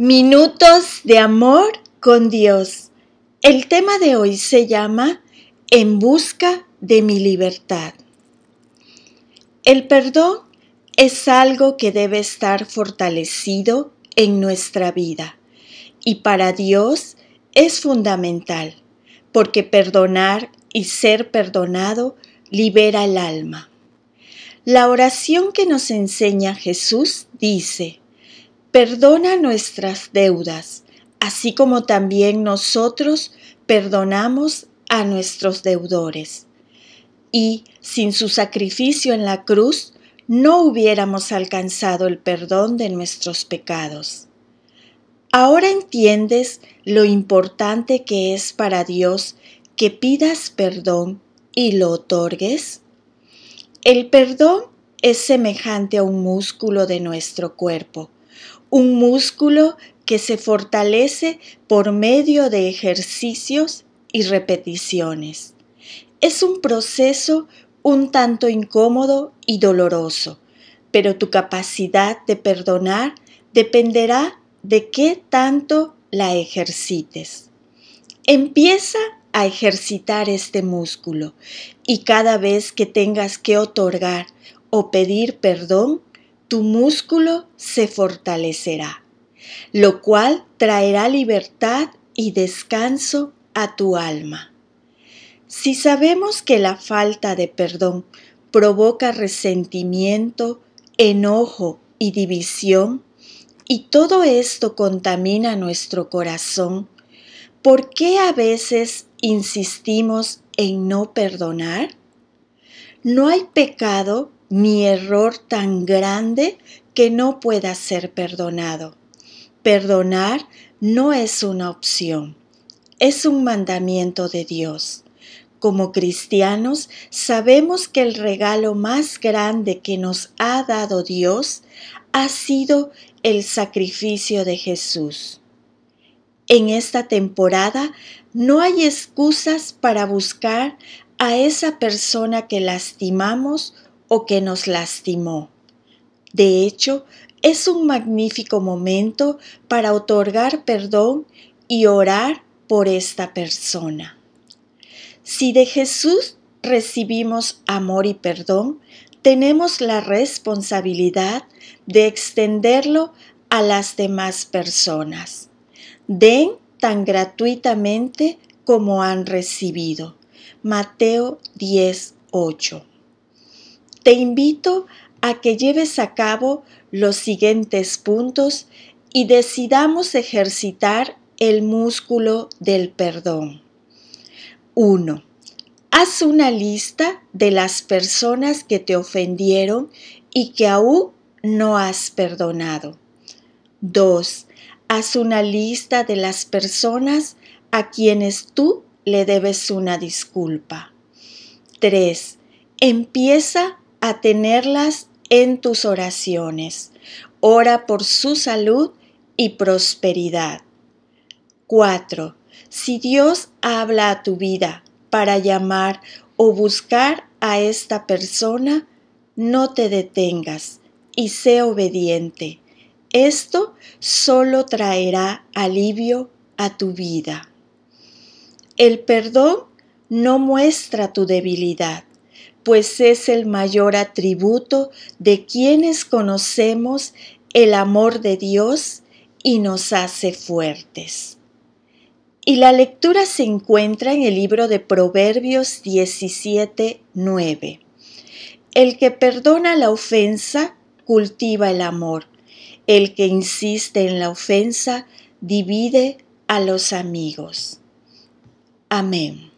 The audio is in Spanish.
Minutos de amor con Dios. El tema de hoy se llama En busca de mi libertad. El perdón es algo que debe estar fortalecido en nuestra vida y para Dios es fundamental porque perdonar y ser perdonado libera el alma. La oración que nos enseña Jesús dice, Perdona nuestras deudas, así como también nosotros perdonamos a nuestros deudores. Y sin su sacrificio en la cruz, no hubiéramos alcanzado el perdón de nuestros pecados. Ahora entiendes lo importante que es para Dios que pidas perdón y lo otorgues. El perdón es semejante a un músculo de nuestro cuerpo un músculo que se fortalece por medio de ejercicios y repeticiones. Es un proceso un tanto incómodo y doloroso, pero tu capacidad de perdonar dependerá de qué tanto la ejercites. Empieza a ejercitar este músculo y cada vez que tengas que otorgar o pedir perdón, tu músculo se fortalecerá, lo cual traerá libertad y descanso a tu alma. Si sabemos que la falta de perdón provoca resentimiento, enojo y división, y todo esto contamina nuestro corazón, ¿por qué a veces insistimos en no perdonar? No hay pecado mi error tan grande que no pueda ser perdonado. Perdonar no es una opción, es un mandamiento de Dios. Como cristianos sabemos que el regalo más grande que nos ha dado Dios ha sido el sacrificio de Jesús. En esta temporada no hay excusas para buscar a esa persona que lastimamos o que nos lastimó. De hecho, es un magnífico momento para otorgar perdón y orar por esta persona. Si de Jesús recibimos amor y perdón, tenemos la responsabilidad de extenderlo a las demás personas. Den tan gratuitamente como han recibido. Mateo 10:8 te invito a que lleves a cabo los siguientes puntos y decidamos ejercitar el músculo del perdón. 1. Haz una lista de las personas que te ofendieron y que aún no has perdonado. 2. Haz una lista de las personas a quienes tú le debes una disculpa. 3. Empieza a tenerlas en tus oraciones. Ora por su salud y prosperidad. 4. Si Dios habla a tu vida para llamar o buscar a esta persona, no te detengas y sé obediente. Esto solo traerá alivio a tu vida. El perdón no muestra tu debilidad, pues es el mayor atributo de quienes conocemos el amor de Dios y nos hace fuertes. Y la lectura se encuentra en el libro de Proverbios 17, 9. El que perdona la ofensa cultiva el amor. El que insiste en la ofensa divide a los amigos. Amén.